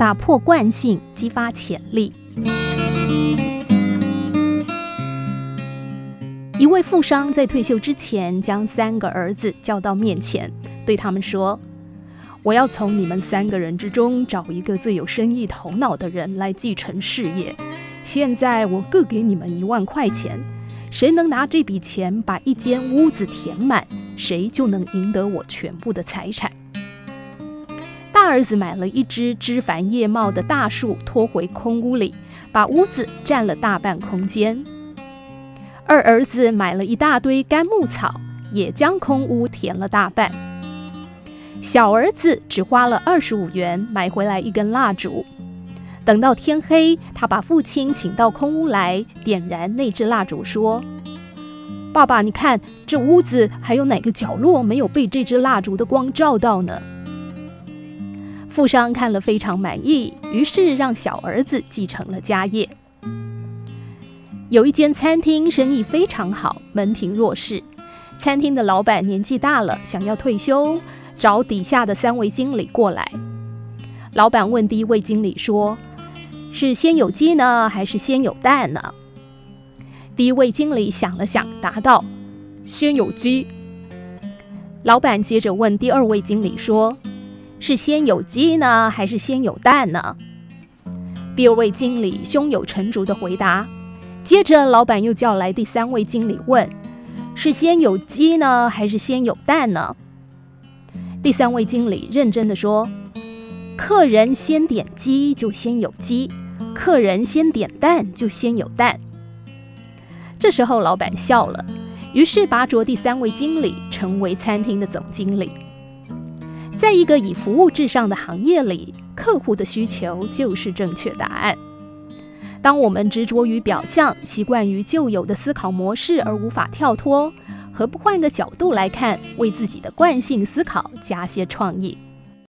打破惯性，激发潜力。一位富商在退休之前，将三个儿子叫到面前，对他们说：“我要从你们三个人之中找一个最有生意头脑的人来继承事业。现在我各给你们一万块钱，谁能拿这笔钱把一间屋子填满，谁就能赢得我全部的财产。”儿子买了一只枝繁叶茂的大树，拖回空屋里，把屋子占了大半空间。二儿子买了一大堆干木草，也将空屋填了大半。小儿子只花了二十五元买回来一根蜡烛。等到天黑，他把父亲请到空屋来，点燃那支蜡烛，说：“爸爸，你看这屋子还有哪个角落没有被这支蜡烛的光照到呢？”富商看了非常满意，于是让小儿子继承了家业。有一间餐厅生意非常好，门庭若市。餐厅的老板年纪大了，想要退休，找底下的三位经理过来。老板问第一位经理说：“是先有鸡呢，还是先有蛋呢？”第一位经理想了想，答道：“先有鸡。”老板接着问第二位经理说：“是先有鸡呢，还是先有蛋呢？”第二位经理胸有成竹地回答。接着，老板又叫来第三位经理问：“是先有鸡呢，还是先有蛋呢？”第三位经理认真地说：“客人先点鸡就先有鸡，客人先点蛋就先有蛋。”这时候，老板笑了，于是拔擢第三位经理成为餐厅的总经理。在一个以服务至上的行业里，客户的需求就是正确答案。当我们执着于表象，习惯于旧有的思考模式而无法跳脱，何不换个角度来看，为自己的惯性思考加些创意？